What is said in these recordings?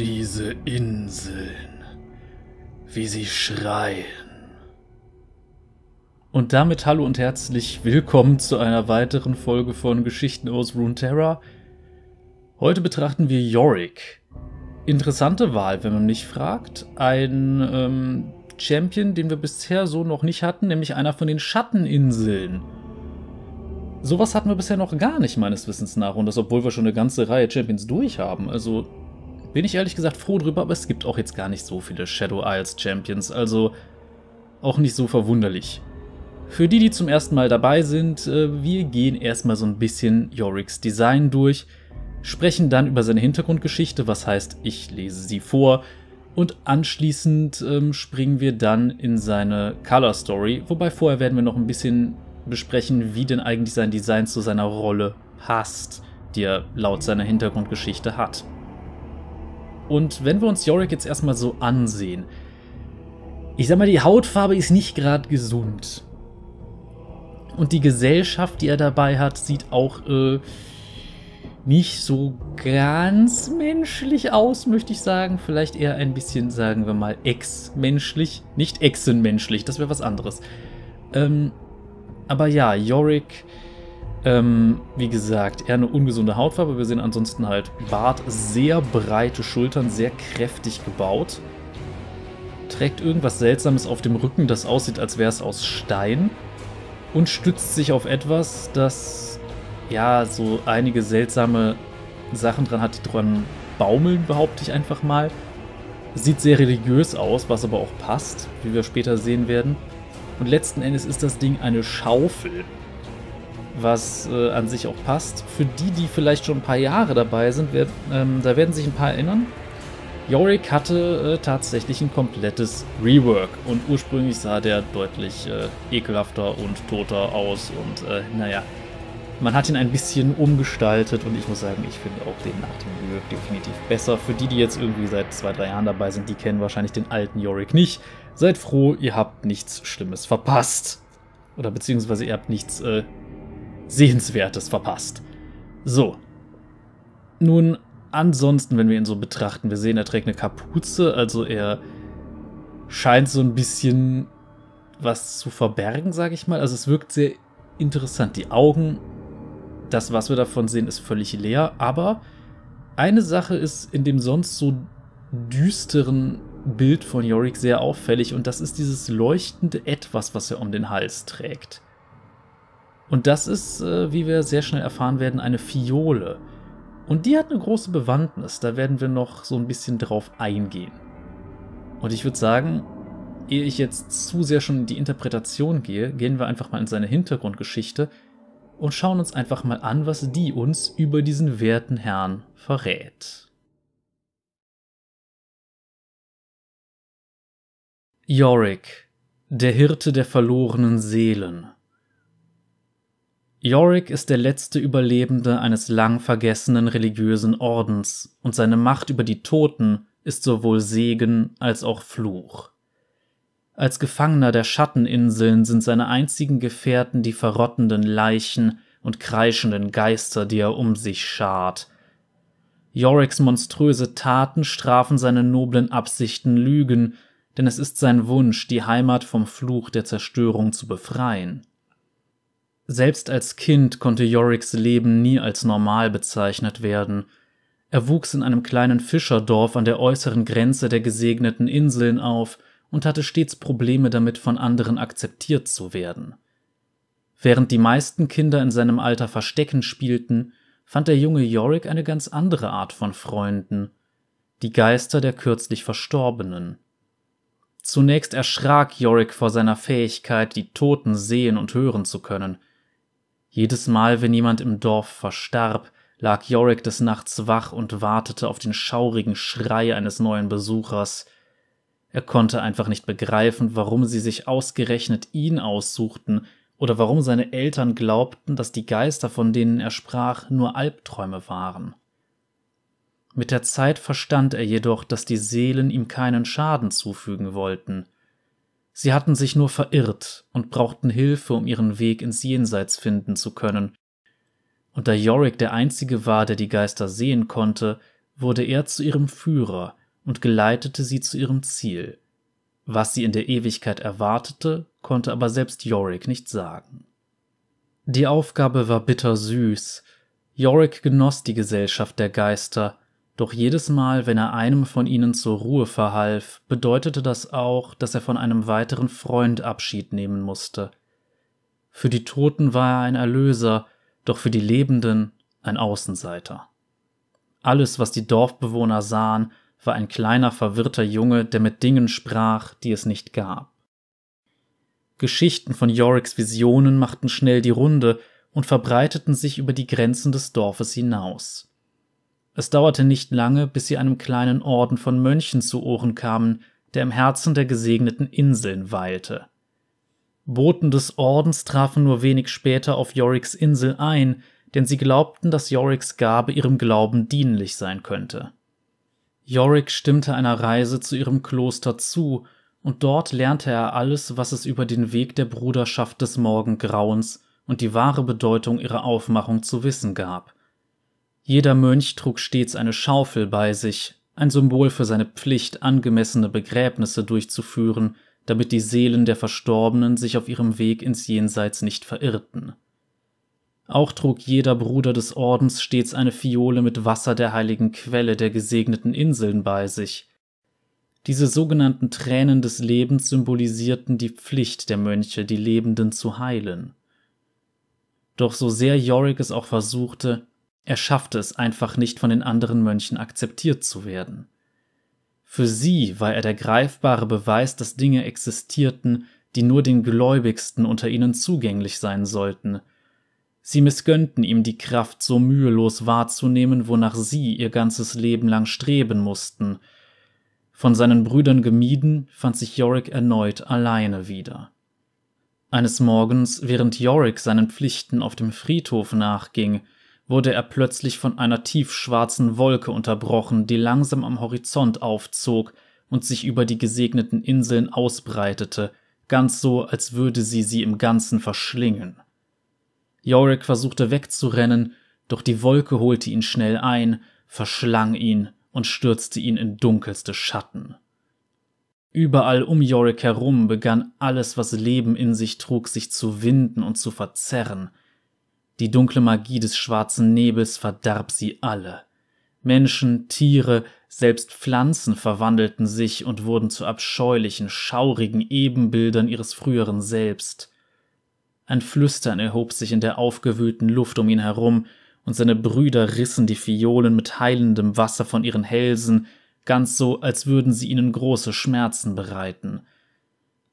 Diese Inseln, wie sie schreien. Und damit hallo und herzlich willkommen zu einer weiteren Folge von Geschichten aus Runeterra. Heute betrachten wir Yorick. Interessante Wahl, wenn man mich fragt. Ein ähm, Champion, den wir bisher so noch nicht hatten, nämlich einer von den Schatteninseln. Sowas hatten wir bisher noch gar nicht, meines Wissens nach. Und das, obwohl wir schon eine ganze Reihe Champions durch haben. Also bin ich ehrlich gesagt froh drüber, aber es gibt auch jetzt gar nicht so viele Shadow Isles Champions. Also auch nicht so verwunderlich. Für die, die zum ersten Mal dabei sind, äh, wir gehen erstmal so ein bisschen Yoricks Design durch, sprechen dann über seine Hintergrundgeschichte, was heißt, ich lese sie vor, und anschließend ähm, springen wir dann in seine Color Story, wobei vorher werden wir noch ein bisschen besprechen, wie denn eigentlich sein Design zu seiner Rolle passt, die er laut seiner Hintergrundgeschichte hat. Und wenn wir uns Yorick jetzt erstmal so ansehen, ich sag mal, die Hautfarbe ist nicht gerade gesund. Und die Gesellschaft, die er dabei hat, sieht auch äh, nicht so ganz menschlich aus, möchte ich sagen. Vielleicht eher ein bisschen, sagen wir mal, ex-menschlich. Nicht exenmenschlich, das wäre was anderes. Ähm, aber ja, Yorick, ähm, wie gesagt, eher eine ungesunde Hautfarbe. Wir sehen ansonsten halt Bart, sehr breite Schultern, sehr kräftig gebaut. Trägt irgendwas Seltsames auf dem Rücken, das aussieht, als wäre es aus Stein. Und stützt sich auf etwas, das ja so einige seltsame Sachen dran hat, die dran baumeln, behaupte ich einfach mal. Sieht sehr religiös aus, was aber auch passt, wie wir später sehen werden. Und letzten Endes ist das Ding eine Schaufel, was äh, an sich auch passt. Für die, die vielleicht schon ein paar Jahre dabei sind, wird, ähm, da werden sich ein paar erinnern. Yorick hatte äh, tatsächlich ein komplettes Rework und ursprünglich sah der deutlich äh, ekelhafter und toter aus und äh, naja, man hat ihn ein bisschen umgestaltet und ich muss sagen, ich finde auch den nach dem Rework definitiv besser. Für die, die jetzt irgendwie seit zwei, drei Jahren dabei sind, die kennen wahrscheinlich den alten Yorick nicht. Seid froh, ihr habt nichts Schlimmes verpasst. Oder beziehungsweise ihr habt nichts äh, Sehenswertes verpasst. So. Nun, ansonsten, wenn wir ihn so betrachten, wir sehen, er trägt eine Kapuze, also er scheint so ein bisschen was zu verbergen, sage ich mal. Also es wirkt sehr interessant. Die Augen, das, was wir davon sehen, ist völlig leer, aber eine Sache ist in dem sonst so düsteren Bild von Yorick sehr auffällig und das ist dieses leuchtende Etwas, was er um den Hals trägt. Und das ist, äh, wie wir sehr schnell erfahren werden, eine Fiole. Und die hat eine große Bewandtnis, da werden wir noch so ein bisschen drauf eingehen. Und ich würde sagen, ehe ich jetzt zu sehr schon in die Interpretation gehe, gehen wir einfach mal in seine Hintergrundgeschichte und schauen uns einfach mal an, was die uns über diesen werten Herrn verrät. Yorick, der Hirte der verlorenen Seelen. Yorick ist der letzte Überlebende eines lang vergessenen religiösen Ordens, und seine Macht über die Toten ist sowohl Segen als auch Fluch. Als Gefangener der Schatteninseln sind seine einzigen Gefährten die verrottenden Leichen und kreischenden Geister, die er um sich schart. Yoricks monströse Taten strafen seine noblen Absichten Lügen, denn es ist sein Wunsch, die Heimat vom Fluch der Zerstörung zu befreien. Selbst als Kind konnte Yoricks Leben nie als normal bezeichnet werden. Er wuchs in einem kleinen Fischerdorf an der äußeren Grenze der gesegneten Inseln auf und hatte stets Probleme damit, von anderen akzeptiert zu werden. Während die meisten Kinder in seinem Alter Verstecken spielten, fand der junge Yorick eine ganz andere Art von Freunden, die Geister der kürzlich Verstorbenen. Zunächst erschrak Yorick vor seiner Fähigkeit, die Toten sehen und hören zu können. Jedes Mal, wenn jemand im Dorf verstarb, lag Yorick des Nachts wach und wartete auf den schaurigen Schrei eines neuen Besuchers. Er konnte einfach nicht begreifen, warum sie sich ausgerechnet ihn aussuchten oder warum seine Eltern glaubten, dass die Geister, von denen er sprach, nur Albträume waren. Mit der Zeit verstand er jedoch, dass die Seelen ihm keinen Schaden zufügen wollten. Sie hatten sich nur verirrt und brauchten Hilfe, um ihren Weg ins Jenseits finden zu können. Und da Yorick der Einzige war, der die Geister sehen konnte, wurde er zu ihrem Führer und geleitete sie zu ihrem Ziel. Was sie in der Ewigkeit erwartete, konnte aber selbst Yorick nicht sagen. Die Aufgabe war bittersüß. Yorick genoss die Gesellschaft der Geister, doch jedes Mal, wenn er einem von ihnen zur Ruhe verhalf, bedeutete das auch, dass er von einem weiteren Freund Abschied nehmen musste. Für die Toten war er ein Erlöser, doch für die Lebenden ein Außenseiter. Alles, was die Dorfbewohner sahen, war ein kleiner verwirrter Junge, der mit Dingen sprach, die es nicht gab. Geschichten von Yoricks Visionen machten schnell die Runde und verbreiteten sich über die Grenzen des Dorfes hinaus. Es dauerte nicht lange, bis sie einem kleinen Orden von Mönchen zu Ohren kamen, der im Herzen der gesegneten Inseln weilte. Boten des Ordens trafen nur wenig später auf Yoricks Insel ein, denn sie glaubten, dass Yoricks Gabe ihrem Glauben dienlich sein könnte. Yorick stimmte einer Reise zu ihrem Kloster zu, und dort lernte er alles, was es über den Weg der Bruderschaft des Morgengrauens und die wahre Bedeutung ihrer Aufmachung zu wissen gab. Jeder Mönch trug stets eine Schaufel bei sich, ein Symbol für seine Pflicht, angemessene Begräbnisse durchzuführen, damit die Seelen der Verstorbenen sich auf ihrem Weg ins Jenseits nicht verirrten. Auch trug jeder Bruder des Ordens stets eine Fiole mit Wasser der heiligen Quelle der gesegneten Inseln bei sich. Diese sogenannten Tränen des Lebens symbolisierten die Pflicht der Mönche, die Lebenden zu heilen. Doch so sehr Yorick es auch versuchte, er schaffte es einfach nicht von den anderen Mönchen akzeptiert zu werden. Für sie war er der greifbare Beweis, dass Dinge existierten, die nur den Gläubigsten unter ihnen zugänglich sein sollten, Sie missgönnten ihm die Kraft, so mühelos wahrzunehmen, wonach sie ihr ganzes Leben lang streben mussten. Von seinen Brüdern gemieden, fand sich Yorick erneut alleine wieder. Eines Morgens, während Yorick seinen Pflichten auf dem Friedhof nachging, wurde er plötzlich von einer tiefschwarzen Wolke unterbrochen, die langsam am Horizont aufzog und sich über die gesegneten Inseln ausbreitete, ganz so, als würde sie sie im Ganzen verschlingen. Yorick versuchte wegzurennen, doch die Wolke holte ihn schnell ein, verschlang ihn und stürzte ihn in dunkelste Schatten. Überall um Yorick herum begann alles, was Leben in sich trug, sich zu winden und zu verzerren. Die dunkle Magie des schwarzen Nebels verdarb sie alle. Menschen, Tiere, selbst Pflanzen verwandelten sich und wurden zu abscheulichen, schaurigen Ebenbildern ihres früheren Selbst. Ein Flüstern erhob sich in der aufgewühlten Luft um ihn herum, und seine Brüder rissen die Fiolen mit heilendem Wasser von ihren Hälsen, ganz so, als würden sie ihnen große Schmerzen bereiten.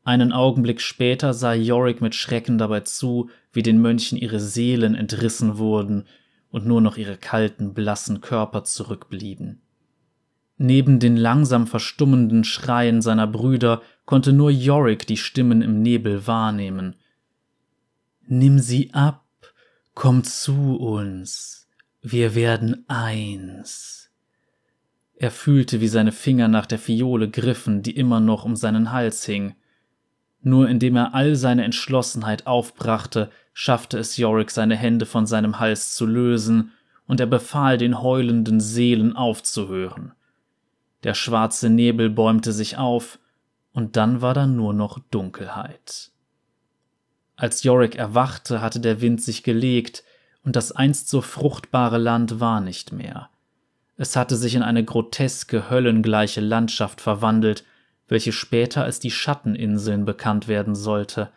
Einen Augenblick später sah Yorick mit Schrecken dabei zu, wie den Mönchen ihre Seelen entrissen wurden und nur noch ihre kalten, blassen Körper zurückblieben. Neben den langsam verstummenden Schreien seiner Brüder konnte nur Yorick die Stimmen im Nebel wahrnehmen – Nimm sie ab, komm zu uns, wir werden eins. Er fühlte, wie seine Finger nach der Fiole griffen, die immer noch um seinen Hals hing. Nur indem er all seine Entschlossenheit aufbrachte, schaffte es Yorick, seine Hände von seinem Hals zu lösen, und er befahl den heulenden Seelen aufzuhören. Der schwarze Nebel bäumte sich auf, und dann war da nur noch Dunkelheit. Als Yorick erwachte, hatte der Wind sich gelegt, und das einst so fruchtbare Land war nicht mehr. Es hatte sich in eine groteske, höllengleiche Landschaft verwandelt, welche später als die Schatteninseln bekannt werden sollte.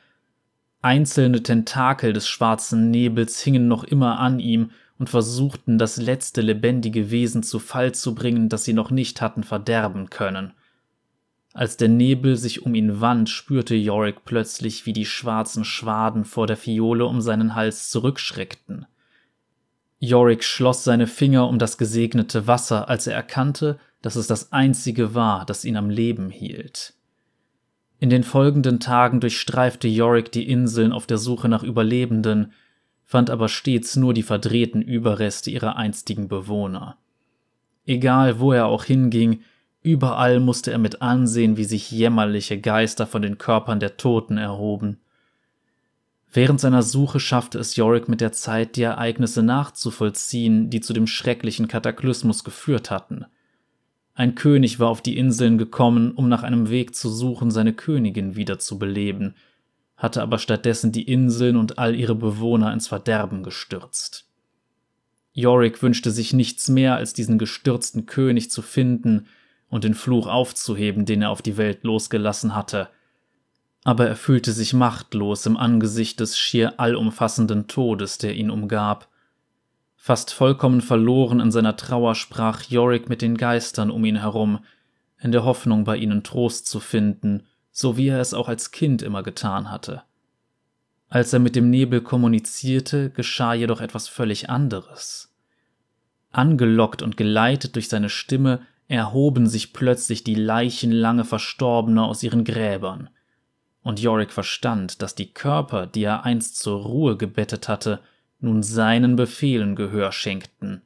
Einzelne Tentakel des schwarzen Nebels hingen noch immer an ihm und versuchten, das letzte lebendige Wesen zu Fall zu bringen, das sie noch nicht hatten verderben können. Als der Nebel sich um ihn wand, spürte Yorick plötzlich, wie die schwarzen Schwaden vor der Fiole um seinen Hals zurückschreckten. Yorick schloss seine Finger um das gesegnete Wasser, als er erkannte, dass es das einzige war, das ihn am Leben hielt. In den folgenden Tagen durchstreifte Yorick die Inseln auf der Suche nach Überlebenden, fand aber stets nur die verdrehten Überreste ihrer einstigen Bewohner. Egal wo er auch hinging, Überall musste er mit ansehen, wie sich jämmerliche Geister von den Körpern der Toten erhoben. Während seiner Suche schaffte es Yorick mit der Zeit, die Ereignisse nachzuvollziehen, die zu dem schrecklichen Kataklysmus geführt hatten. Ein König war auf die Inseln gekommen, um nach einem Weg zu suchen, seine Königin wiederzubeleben, hatte aber stattdessen die Inseln und all ihre Bewohner ins Verderben gestürzt. Yorick wünschte sich nichts mehr, als diesen gestürzten König zu finden und den Fluch aufzuheben, den er auf die Welt losgelassen hatte – aber er fühlte sich machtlos im Angesicht des schier allumfassenden Todes, der ihn umgab. Fast vollkommen verloren in seiner Trauer sprach Yorick mit den Geistern um ihn herum, in der Hoffnung, bei ihnen Trost zu finden, so wie er es auch als Kind immer getan hatte. Als er mit dem Nebel kommunizierte, geschah jedoch etwas völlig anderes. Angelockt und geleitet durch seine Stimme erhoben sich plötzlich die Leichen lange Verstorbener aus ihren Gräbern und Yorick verstand, dass die Körper, die er einst zur Ruhe gebettet hatte, nun seinen Befehlen Gehör schenkten.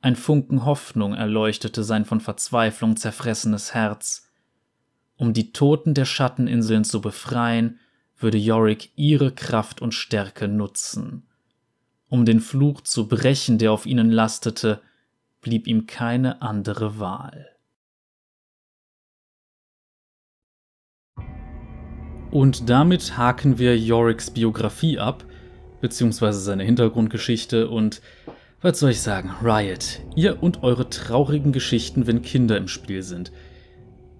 Ein Funken Hoffnung erleuchtete sein von Verzweiflung zerfressenes Herz. Um die Toten der Schatteninseln zu befreien, würde Yorick ihre Kraft und Stärke nutzen. Um den Fluch zu brechen, der auf ihnen lastete, blieb ihm keine andere Wahl. Und damit haken wir Yoricks Biografie ab, beziehungsweise seine Hintergrundgeschichte und was soll ich sagen, Riot, ihr und eure traurigen Geschichten, wenn Kinder im Spiel sind.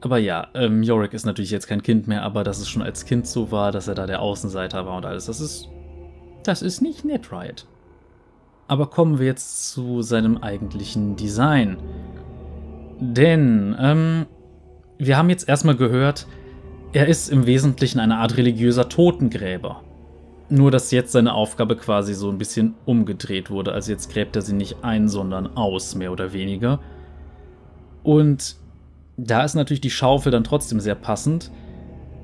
Aber ja, ähm, Yorick ist natürlich jetzt kein Kind mehr, aber dass es schon als Kind so war, dass er da der Außenseiter war und alles, das ist. Das ist nicht nett, Riot. Aber kommen wir jetzt zu seinem eigentlichen Design. Denn, ähm, wir haben jetzt erstmal gehört, er ist im Wesentlichen eine Art religiöser Totengräber. Nur dass jetzt seine Aufgabe quasi so ein bisschen umgedreht wurde. Also jetzt gräbt er sie nicht ein, sondern aus, mehr oder weniger. Und da ist natürlich die Schaufel dann trotzdem sehr passend.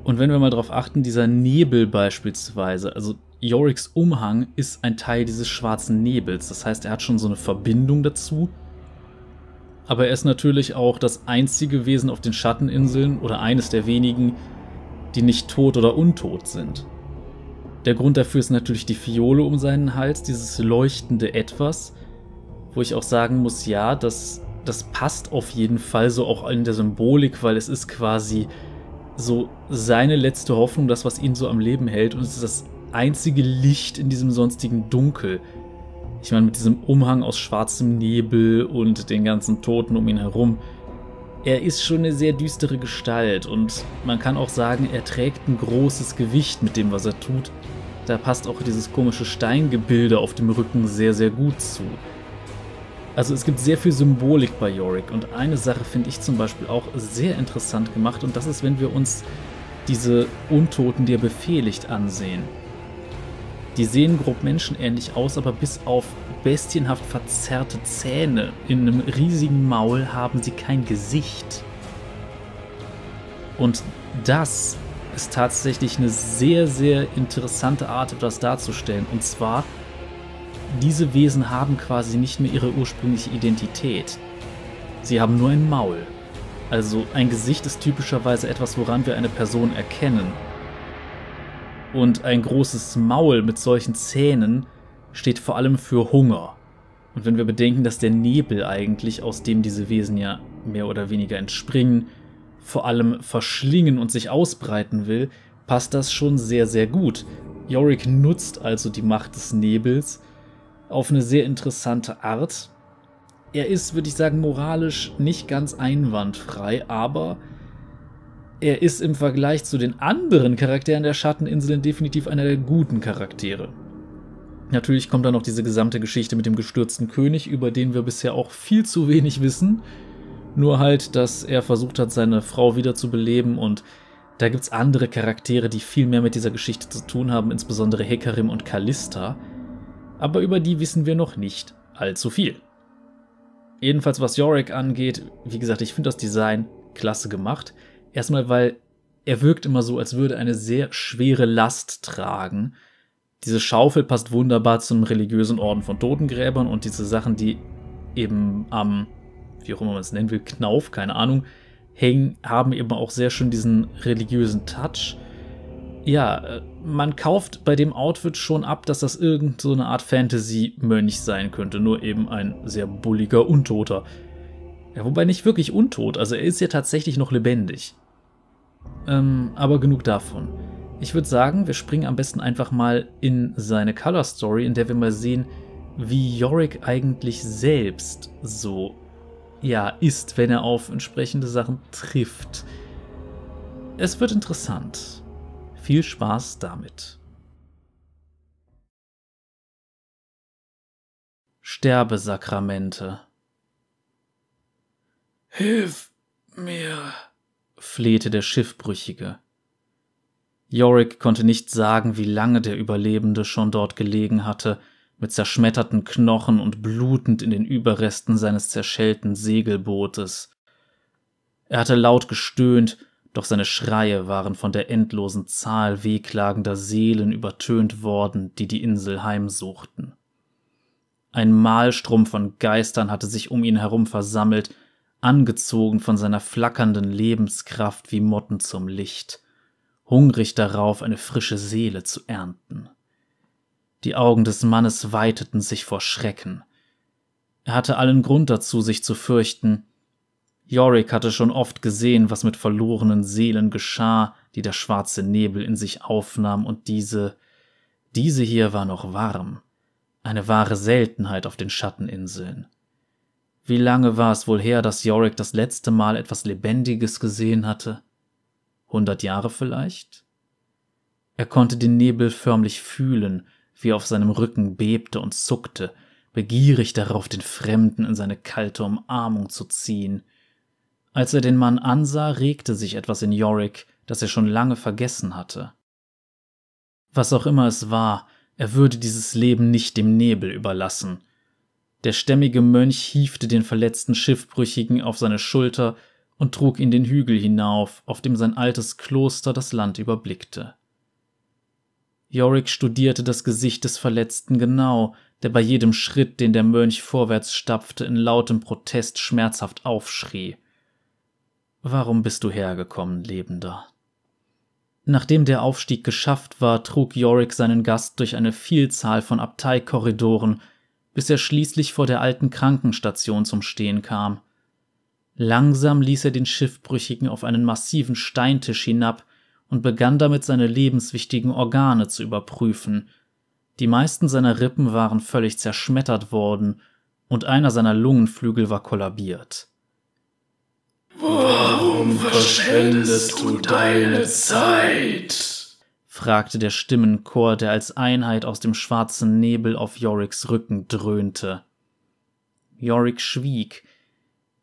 Und wenn wir mal darauf achten, dieser Nebel beispielsweise, also Yoricks Umhang ist ein Teil dieses schwarzen Nebels. Das heißt, er hat schon so eine Verbindung dazu. Aber er ist natürlich auch das einzige Wesen auf den Schatteninseln oder eines der wenigen, die nicht tot oder untot sind. Der Grund dafür ist natürlich die Fiole um seinen Hals, dieses leuchtende Etwas, wo ich auch sagen muss, ja, das, das passt auf jeden Fall so auch in der Symbolik, weil es ist quasi so seine letzte Hoffnung, das, was ihn so am Leben hält und es ist das einzige Licht in diesem sonstigen Dunkel. Ich meine, mit diesem Umhang aus schwarzem Nebel und den ganzen Toten um ihn herum, er ist schon eine sehr düstere Gestalt und man kann auch sagen, er trägt ein großes Gewicht mit dem, was er tut. Da passt auch dieses komische Steingebilde auf dem Rücken sehr, sehr gut zu. Also es gibt sehr viel Symbolik bei Yorick und eine Sache finde ich zum Beispiel auch sehr interessant gemacht und das ist, wenn wir uns diese Untoten, die er befehligt, ansehen. Die sehen grob menschenähnlich aus, aber bis auf bestienhaft verzerrte Zähne in einem riesigen Maul haben sie kein Gesicht. Und das ist tatsächlich eine sehr, sehr interessante Art, etwas darzustellen. Und zwar, diese Wesen haben quasi nicht mehr ihre ursprüngliche Identität. Sie haben nur ein Maul. Also ein Gesicht ist typischerweise etwas, woran wir eine Person erkennen. Und ein großes Maul mit solchen Zähnen steht vor allem für Hunger. Und wenn wir bedenken, dass der Nebel eigentlich, aus dem diese Wesen ja mehr oder weniger entspringen, vor allem verschlingen und sich ausbreiten will, passt das schon sehr, sehr gut. Yorick nutzt also die Macht des Nebels auf eine sehr interessante Art. Er ist, würde ich sagen, moralisch nicht ganz einwandfrei, aber er ist im Vergleich zu den anderen Charakteren der Schatteninseln definitiv einer der guten Charaktere. Natürlich kommt dann noch diese gesamte Geschichte mit dem gestürzten König, über den wir bisher auch viel zu wenig wissen. Nur halt, dass er versucht hat, seine Frau wiederzubeleben und da gibt es andere Charaktere, die viel mehr mit dieser Geschichte zu tun haben, insbesondere Hekarim und Callista. Aber über die wissen wir noch nicht allzu viel. Jedenfalls was Yorick angeht, wie gesagt, ich finde das Design klasse gemacht. Erstmal, weil er wirkt immer so, als würde eine sehr schwere Last tragen. Diese Schaufel passt wunderbar zum religiösen Orden von Totengräbern und diese Sachen, die eben am, wie auch immer man es nennen will, Knauf, keine Ahnung, hängen, haben eben auch sehr schön diesen religiösen Touch. ja, äh, man kauft bei dem Outfit schon ab, dass das irgend so Art Fantasy-Mönch sein könnte, nur eben ein sehr bulliger Untoter. Ja, wobei nicht wirklich untot, also er ist ja tatsächlich noch lebendig. Ähm, aber genug davon. Ich würde sagen, wir springen am besten einfach mal in seine Color Story, in der wir mal sehen, wie Yorick eigentlich selbst so, ja, ist, wenn er auf entsprechende Sachen trifft. Es wird interessant. Viel Spaß damit. Sterbesakramente. Hilf mir, flehte der Schiffbrüchige. Yorick konnte nicht sagen, wie lange der Überlebende schon dort gelegen hatte, mit zerschmetterten Knochen und blutend in den Überresten seines zerschellten Segelbootes. Er hatte laut gestöhnt doch seine Schreie waren von der endlosen Zahl wehklagender Seelen übertönt worden, die die Insel heimsuchten. Ein Mahlstrom von Geistern hatte sich um ihn herum versammelt, angezogen von seiner flackernden Lebenskraft wie Motten zum Licht, hungrig darauf, eine frische Seele zu ernten. Die Augen des Mannes weiteten sich vor Schrecken. Er hatte allen Grund dazu, sich zu fürchten, Yorick hatte schon oft gesehen, was mit verlorenen Seelen geschah, die der schwarze Nebel in sich aufnahm, und diese, diese hier war noch warm. Eine wahre Seltenheit auf den Schatteninseln. Wie lange war es wohl her, dass Yorick das letzte Mal etwas Lebendiges gesehen hatte? Hundert Jahre vielleicht? Er konnte den Nebel förmlich fühlen, wie er auf seinem Rücken bebte und zuckte, begierig darauf, den Fremden in seine kalte Umarmung zu ziehen – als er den Mann ansah, regte sich etwas in Yorick, das er schon lange vergessen hatte. Was auch immer es war, er würde dieses Leben nicht dem Nebel überlassen. Der stämmige Mönch hiefte den verletzten Schiffbrüchigen auf seine Schulter und trug ihn den Hügel hinauf, auf dem sein altes Kloster das Land überblickte. Yorick studierte das Gesicht des Verletzten genau, der bei jedem Schritt, den der Mönch vorwärts stapfte, in lautem Protest schmerzhaft aufschrie. Warum bist du hergekommen, Lebender? Nachdem der Aufstieg geschafft war, trug Yorick seinen Gast durch eine Vielzahl von Abteikorridoren, bis er schließlich vor der alten Krankenstation zum Stehen kam. Langsam ließ er den Schiffbrüchigen auf einen massiven Steintisch hinab und begann damit seine lebenswichtigen Organe zu überprüfen. Die meisten seiner Rippen waren völlig zerschmettert worden, und einer seiner Lungenflügel war kollabiert. Warum verschwendest du deine Zeit? Fragte der Stimmenchor, der als Einheit aus dem schwarzen Nebel auf Yoricks Rücken dröhnte. Yorick schwieg.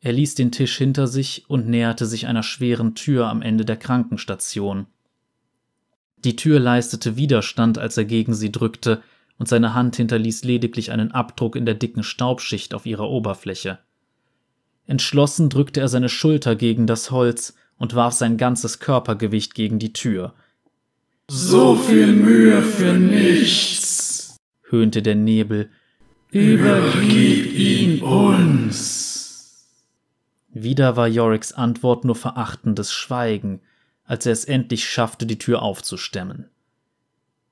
Er ließ den Tisch hinter sich und näherte sich einer schweren Tür am Ende der Krankenstation. Die Tür leistete Widerstand, als er gegen sie drückte, und seine Hand hinterließ lediglich einen Abdruck in der dicken Staubschicht auf ihrer Oberfläche. Entschlossen drückte er seine Schulter gegen das Holz und warf sein ganzes Körpergewicht gegen die Tür. So viel Mühe für nichts, höhnte der Nebel. Übergib ihn uns. Wieder war Yoricks Antwort nur verachtendes Schweigen, als er es endlich schaffte, die Tür aufzustemmen.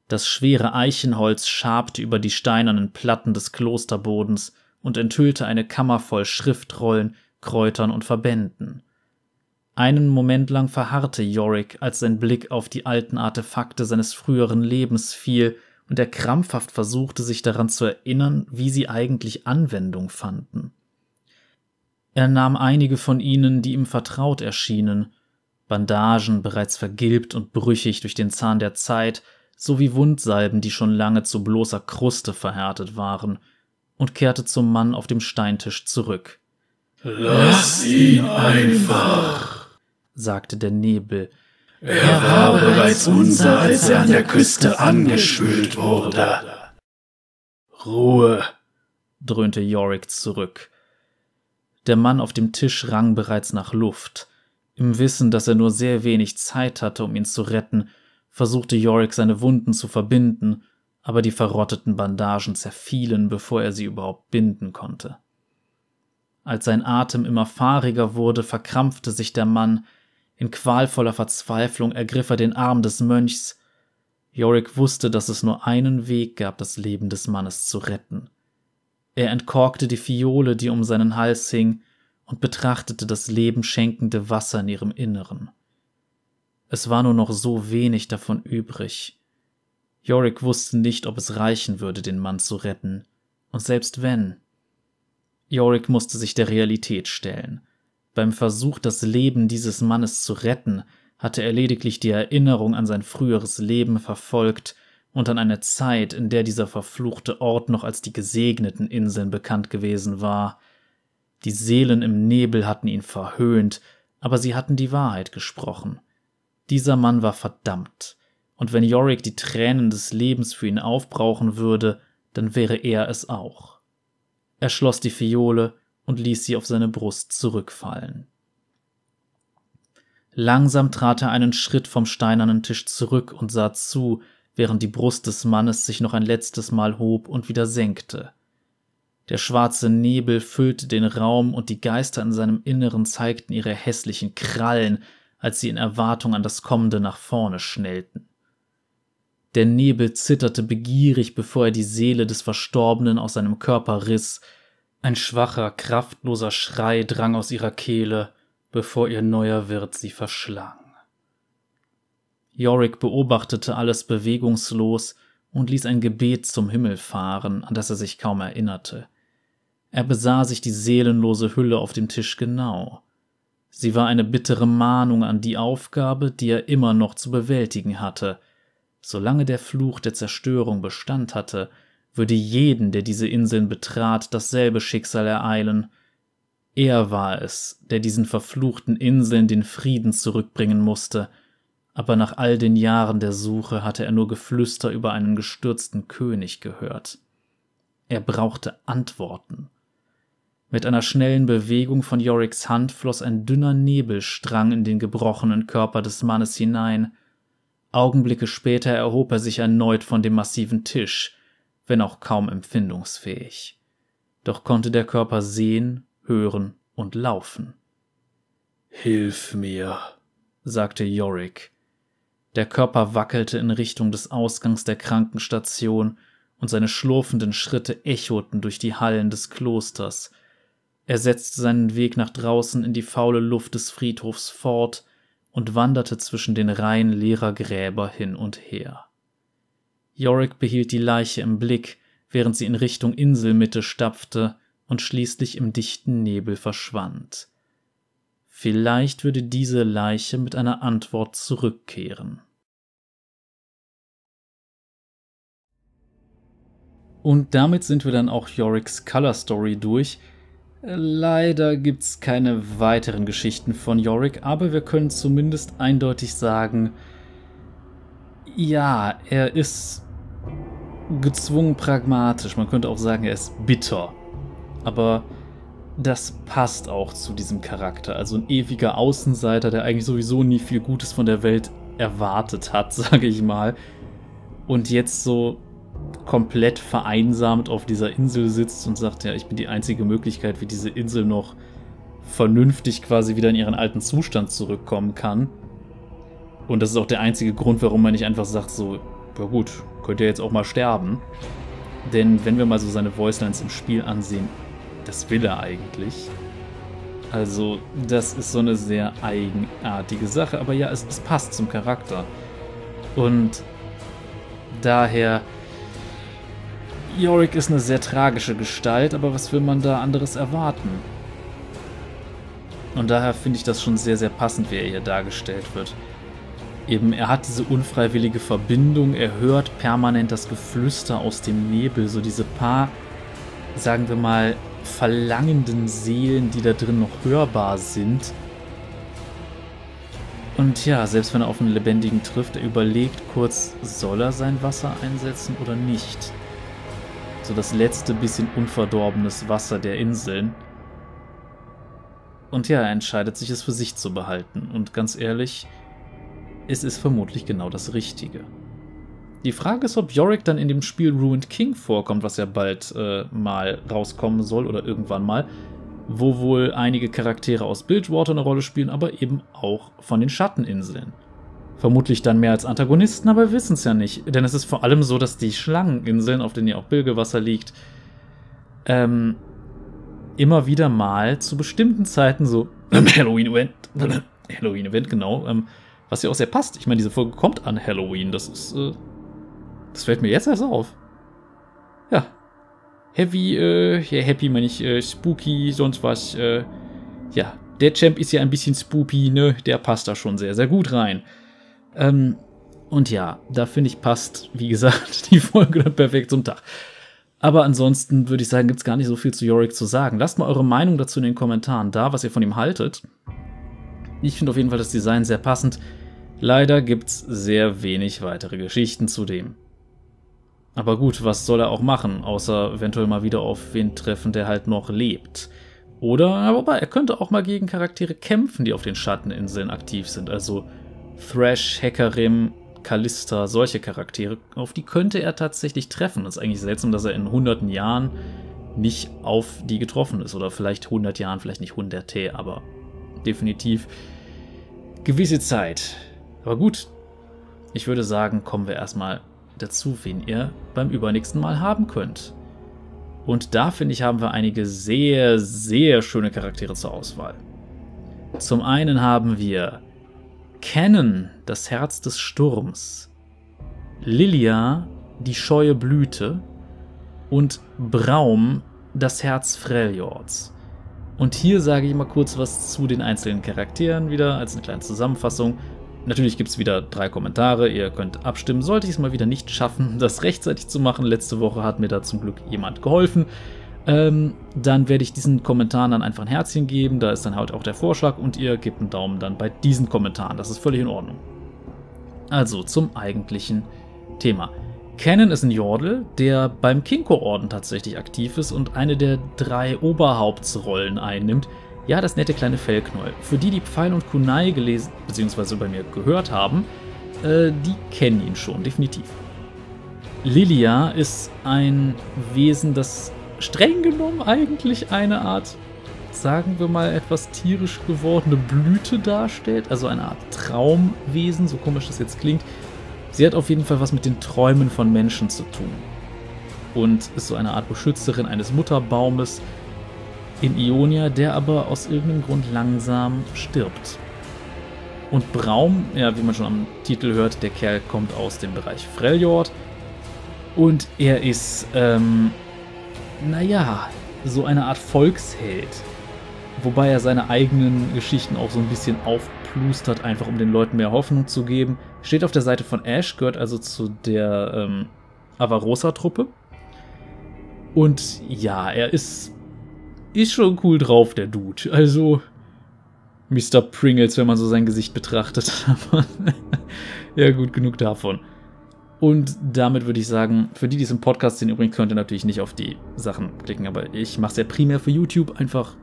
Das schwere Eichenholz schabte über die steinernen Platten des Klosterbodens und enthüllte eine Kammer voll Schriftrollen, Kräutern und Verbänden. Einen Moment lang verharrte Yorick, als sein Blick auf die alten Artefakte seines früheren Lebens fiel und er krampfhaft versuchte, sich daran zu erinnern, wie sie eigentlich Anwendung fanden. Er nahm einige von ihnen, die ihm vertraut erschienen, Bandagen bereits vergilbt und brüchig durch den Zahn der Zeit, sowie Wundsalben, die schon lange zu bloßer Kruste verhärtet waren, und kehrte zum Mann auf dem Steintisch zurück. Lass ihn einfach, sagte der Nebel. Er war bereits unser, als er an der Küste angespült wurde. Ruhe, dröhnte Yorick zurück. Der Mann auf dem Tisch rang bereits nach Luft. Im Wissen, dass er nur sehr wenig Zeit hatte, um ihn zu retten, versuchte Yorick seine Wunden zu verbinden, aber die verrotteten Bandagen zerfielen, bevor er sie überhaupt binden konnte. Als sein Atem immer fahriger wurde, verkrampfte sich der Mann. In qualvoller Verzweiflung ergriff er den Arm des Mönchs, Yorick wusste, dass es nur einen Weg gab, das Leben des Mannes zu retten. Er entkorkte die Fiole, die um seinen Hals hing, und betrachtete das lebenschenkende Wasser in ihrem Inneren. Es war nur noch so wenig davon übrig. Yorick wusste nicht, ob es reichen würde, den Mann zu retten. Und selbst wenn. Yorick musste sich der Realität stellen. Beim Versuch, das Leben dieses Mannes zu retten, hatte er lediglich die Erinnerung an sein früheres Leben verfolgt und an eine Zeit, in der dieser verfluchte Ort noch als die gesegneten Inseln bekannt gewesen war. Die Seelen im Nebel hatten ihn verhöhnt, aber sie hatten die Wahrheit gesprochen. Dieser Mann war verdammt, und wenn Yorick die Tränen des Lebens für ihn aufbrauchen würde, dann wäre er es auch. Er schloss die Fiole und ließ sie auf seine Brust zurückfallen. Langsam trat er einen Schritt vom steinernen Tisch zurück und sah zu, während die Brust des Mannes sich noch ein letztes Mal hob und wieder senkte. Der schwarze Nebel füllte den Raum und die Geister in seinem Inneren zeigten ihre hässlichen Krallen, als sie in Erwartung an das Kommende nach vorne schnellten. Der Nebel zitterte begierig, bevor er die Seele des Verstorbenen aus seinem Körper riss. Ein schwacher, kraftloser Schrei drang aus ihrer Kehle, bevor ihr neuer Wirt sie verschlang. Yorick beobachtete alles bewegungslos und ließ ein Gebet zum Himmel fahren, an das er sich kaum erinnerte. Er besah sich die seelenlose Hülle auf dem Tisch genau. Sie war eine bittere Mahnung an die Aufgabe, die er immer noch zu bewältigen hatte. Solange der Fluch der Zerstörung Bestand hatte, würde jeden, der diese Inseln betrat, dasselbe Schicksal ereilen. Er war es, der diesen verfluchten Inseln den Frieden zurückbringen musste, aber nach all den Jahren der Suche hatte er nur Geflüster über einen gestürzten König gehört. Er brauchte Antworten. Mit einer schnellen Bewegung von Yoricks Hand floss ein dünner Nebelstrang in den gebrochenen Körper des Mannes hinein. Augenblicke später erhob er sich erneut von dem massiven Tisch, wenn auch kaum empfindungsfähig. Doch konnte der Körper sehen, hören und laufen. Hilf mir, sagte Yorick. Der Körper wackelte in Richtung des Ausgangs der Krankenstation, und seine schlurfenden Schritte echoten durch die Hallen des Klosters, er setzte seinen Weg nach draußen in die faule Luft des Friedhofs fort und wanderte zwischen den Reihen leerer Gräber hin und her. Yorick behielt die Leiche im Blick, während sie in Richtung Inselmitte stapfte und schließlich im dichten Nebel verschwand. Vielleicht würde diese Leiche mit einer Antwort zurückkehren. Und damit sind wir dann auch Yoricks Color Story durch, Leider gibt's keine weiteren Geschichten von Yorick, aber wir können zumindest eindeutig sagen, ja, er ist gezwungen pragmatisch. Man könnte auch sagen, er ist bitter. Aber das passt auch zu diesem Charakter. Also ein ewiger Außenseiter, der eigentlich sowieso nie viel Gutes von der Welt erwartet hat, sage ich mal. Und jetzt so komplett vereinsamt auf dieser Insel sitzt und sagt, ja, ich bin die einzige Möglichkeit, wie diese Insel noch vernünftig quasi wieder in ihren alten Zustand zurückkommen kann. Und das ist auch der einzige Grund, warum man nicht einfach sagt, so, ja gut, könnt ihr jetzt auch mal sterben. Denn wenn wir mal so seine Voicelines im Spiel ansehen, das will er eigentlich. Also, das ist so eine sehr eigenartige Sache, aber ja, es, es passt zum Charakter. Und daher Yorick ist eine sehr tragische Gestalt, aber was will man da anderes erwarten? Und daher finde ich das schon sehr, sehr passend, wie er hier dargestellt wird. Eben, er hat diese unfreiwillige Verbindung, er hört permanent das Geflüster aus dem Nebel, so diese paar, sagen wir mal, verlangenden Seelen, die da drin noch hörbar sind. Und ja, selbst wenn er auf einen Lebendigen trifft, er überlegt kurz, soll er sein Wasser einsetzen oder nicht so das letzte bisschen unverdorbenes Wasser der Inseln. Und ja, er entscheidet sich, es für sich zu behalten. Und ganz ehrlich, es ist vermutlich genau das Richtige. Die Frage ist, ob Yorick dann in dem Spiel Ruined King vorkommt, was ja bald äh, mal rauskommen soll oder irgendwann mal, wo wohl einige Charaktere aus Bilgewater eine Rolle spielen, aber eben auch von den Schatteninseln. Vermutlich dann mehr als Antagonisten, aber wir wissen es ja nicht. Denn es ist vor allem so, dass die Schlangeninseln, auf denen ja auch Bilgewasser liegt, ähm, immer wieder mal zu bestimmten Zeiten so Halloween-Event, Halloween-Event, genau, ähm, was ja auch sehr passt. Ich meine, diese Folge kommt an Halloween, das ist, äh, das fällt mir jetzt erst auf. Ja. Heavy, äh, ja, happy meine ich, äh, spooky, sonst was, äh, ja. Der Champ ist ja ein bisschen spooky, ne? Der passt da schon sehr, sehr gut rein. Ähm, und ja, da finde ich, passt, wie gesagt, die Folge dann perfekt zum Tag. Aber ansonsten würde ich sagen, gibt es gar nicht so viel zu Yorick zu sagen. Lasst mal eure Meinung dazu in den Kommentaren da, was ihr von ihm haltet. Ich finde auf jeden Fall das Design sehr passend. Leider gibt es sehr wenig weitere Geschichten zu dem. Aber gut, was soll er auch machen, außer eventuell mal wieder auf wen treffen, der halt noch lebt. Oder, wobei, er könnte auch mal gegen Charaktere kämpfen, die auf den Schatteninseln aktiv sind. Also Thrash, Hackerim, Callista, solche Charaktere, auf die könnte er tatsächlich treffen. Das ist eigentlich seltsam, dass er in hunderten Jahren nicht auf die getroffen ist. Oder vielleicht 100 Jahren, vielleicht nicht hunderte, aber definitiv gewisse Zeit. Aber gut, ich würde sagen, kommen wir erstmal dazu, wen ihr beim übernächsten Mal haben könnt. Und da finde ich, haben wir einige sehr, sehr schöne Charaktere zur Auswahl. Zum einen haben wir Cannon, das Herz des Sturms, Lilia, die scheue Blüte und Braum, das Herz Freljords. Und hier sage ich mal kurz was zu den einzelnen Charakteren wieder als eine kleine Zusammenfassung. Natürlich gibt es wieder drei Kommentare, ihr könnt abstimmen. Sollte ich es mal wieder nicht schaffen, das rechtzeitig zu machen, letzte Woche hat mir da zum Glück jemand geholfen ähm, dann werde ich diesen Kommentaren dann einfach ein Herzchen geben. Da ist dann halt auch der Vorschlag und ihr gebt einen Daumen dann bei diesen Kommentaren. Das ist völlig in Ordnung. Also zum eigentlichen Thema. Canon ist ein Jordel, der beim Kinko-Orden tatsächlich aktiv ist und eine der drei Oberhauptsrollen einnimmt. Ja, das nette kleine Fellknäuel. Für die, die Pfeil und Kunai gelesen bzw. bei mir gehört haben, äh, die kennen ihn schon, definitiv. Lilia ist ein Wesen, das streng genommen eigentlich eine Art, sagen wir mal, etwas tierisch gewordene Blüte darstellt. Also eine Art Traumwesen, so komisch das jetzt klingt. Sie hat auf jeden Fall was mit den Träumen von Menschen zu tun. Und ist so eine Art Beschützerin eines Mutterbaumes in Ionia, der aber aus irgendeinem Grund langsam stirbt. Und Braum, ja, wie man schon am Titel hört, der Kerl kommt aus dem Bereich Freljord. Und er ist ähm, naja, so eine Art Volksheld. Wobei er seine eigenen Geschichten auch so ein bisschen aufplustert, einfach um den Leuten mehr Hoffnung zu geben. Steht auf der Seite von Ash, gehört also zu der ähm, Avarosa-Truppe. Und ja, er ist, ist schon cool drauf, der Dude. Also, Mr. Pringles, wenn man so sein Gesicht betrachtet. ja, gut, genug davon. Und damit würde ich sagen, für die, die es im Podcast sehen, übrigens könnt ihr natürlich nicht auf die Sachen klicken, aber ich mache es ja primär für YouTube, einfach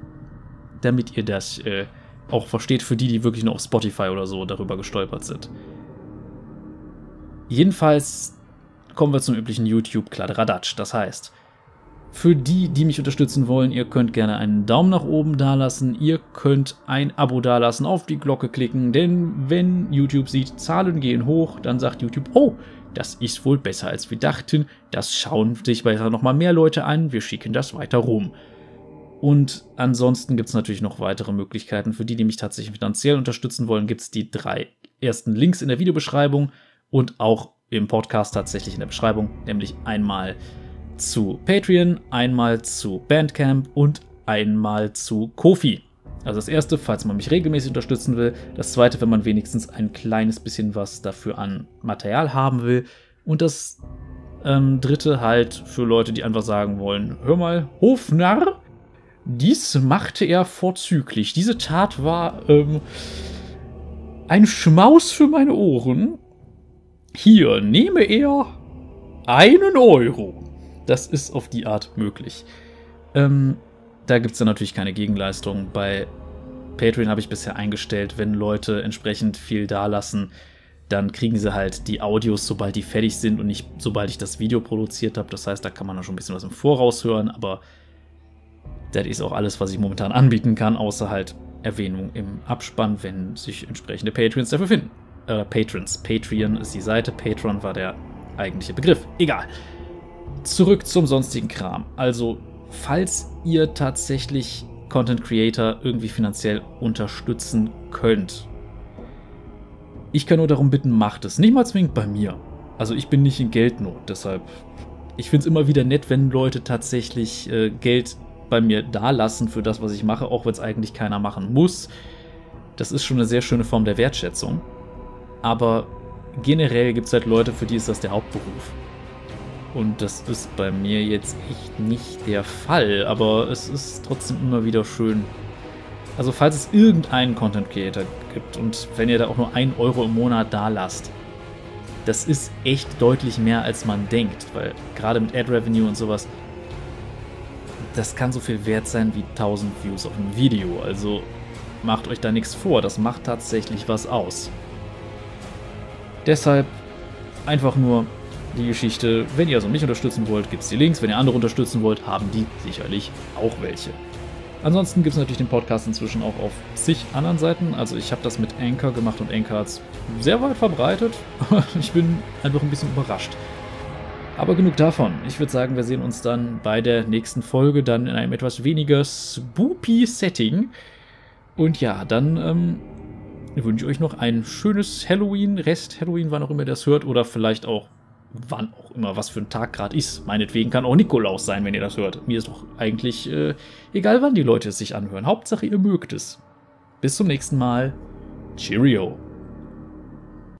damit ihr das äh, auch versteht, für die, die wirklich nur auf Spotify oder so darüber gestolpert sind. Jedenfalls kommen wir zum üblichen YouTube-Kladderadatsch. Das heißt, für die, die mich unterstützen wollen, ihr könnt gerne einen Daumen nach oben dalassen, ihr könnt ein Abo dalassen, auf die Glocke klicken, denn wenn YouTube sieht, Zahlen gehen hoch, dann sagt YouTube, oh, das ist wohl besser als wir dachten. Das schauen sich weiter nochmal mehr Leute an. Wir schicken das weiter rum. Und ansonsten gibt es natürlich noch weitere Möglichkeiten. Für die, die mich tatsächlich finanziell unterstützen wollen, gibt es die drei ersten Links in der Videobeschreibung und auch im Podcast tatsächlich in der Beschreibung. Nämlich einmal zu Patreon, einmal zu Bandcamp und einmal zu Kofi. Also das erste, falls man mich regelmäßig unterstützen will. Das zweite, wenn man wenigstens ein kleines bisschen was dafür an Material haben will. Und das ähm, dritte halt für Leute, die einfach sagen wollen, hör mal, Hofnarr, dies machte er vorzüglich. Diese Tat war ähm, ein Schmaus für meine Ohren. Hier, nehme er einen Euro. Das ist auf die Art möglich. Ähm, da gibt es dann natürlich keine Gegenleistung. Bei Patreon habe ich bisher eingestellt, wenn Leute entsprechend viel dalassen, dann kriegen sie halt die Audios, sobald die fertig sind und nicht sobald ich das Video produziert habe. Das heißt, da kann man dann schon ein bisschen was im Voraus hören, aber das ist auch alles, was ich momentan anbieten kann, außer halt Erwähnung im Abspann, wenn sich entsprechende Patreons dafür finden. Äh, Patrons. Patreon ist die Seite, Patron war der eigentliche Begriff. Egal. Zurück zum sonstigen Kram. Also, falls ihr tatsächlich Content Creator irgendwie finanziell unterstützen könnt. Ich kann nur darum bitten, macht es. Nicht mal zwingend bei mir. Also ich bin nicht in Geldnot, deshalb. Ich finde es immer wieder nett, wenn Leute tatsächlich äh, Geld bei mir dalassen für das, was ich mache, auch wenn es eigentlich keiner machen muss. Das ist schon eine sehr schöne Form der Wertschätzung. Aber generell gibt es halt Leute, für die ist das der Hauptberuf. Und das ist bei mir jetzt echt nicht der Fall, aber es ist trotzdem immer wieder schön. Also falls es irgendeinen Content Creator gibt und wenn ihr da auch nur 1 Euro im Monat da lasst, das ist echt deutlich mehr als man denkt, weil gerade mit Ad Revenue und sowas, das kann so viel wert sein wie 1000 Views auf einem Video. Also macht euch da nichts vor, das macht tatsächlich was aus. Deshalb einfach nur die Geschichte. Wenn ihr also mich unterstützen wollt, gibt es die Links. Wenn ihr andere unterstützen wollt, haben die sicherlich auch welche. Ansonsten gibt es natürlich den Podcast inzwischen auch auf zig anderen Seiten. Also ich habe das mit Anchor gemacht und Anchor hat es sehr weit verbreitet. ich bin einfach ein bisschen überrascht. Aber genug davon. Ich würde sagen, wir sehen uns dann bei der nächsten Folge dann in einem etwas weniger spoopy Setting. Und ja, dann ähm, wünsche ich euch noch ein schönes Halloween, Rest Halloween, wann auch immer ihr das hört, oder vielleicht auch wann auch immer was für ein Tag gerade ist. Meinetwegen kann auch Nikolaus sein, wenn ihr das hört. Mir ist doch eigentlich äh, egal, wann die Leute es sich anhören. Hauptsache, ihr mögt es. Bis zum nächsten Mal. Cheerio.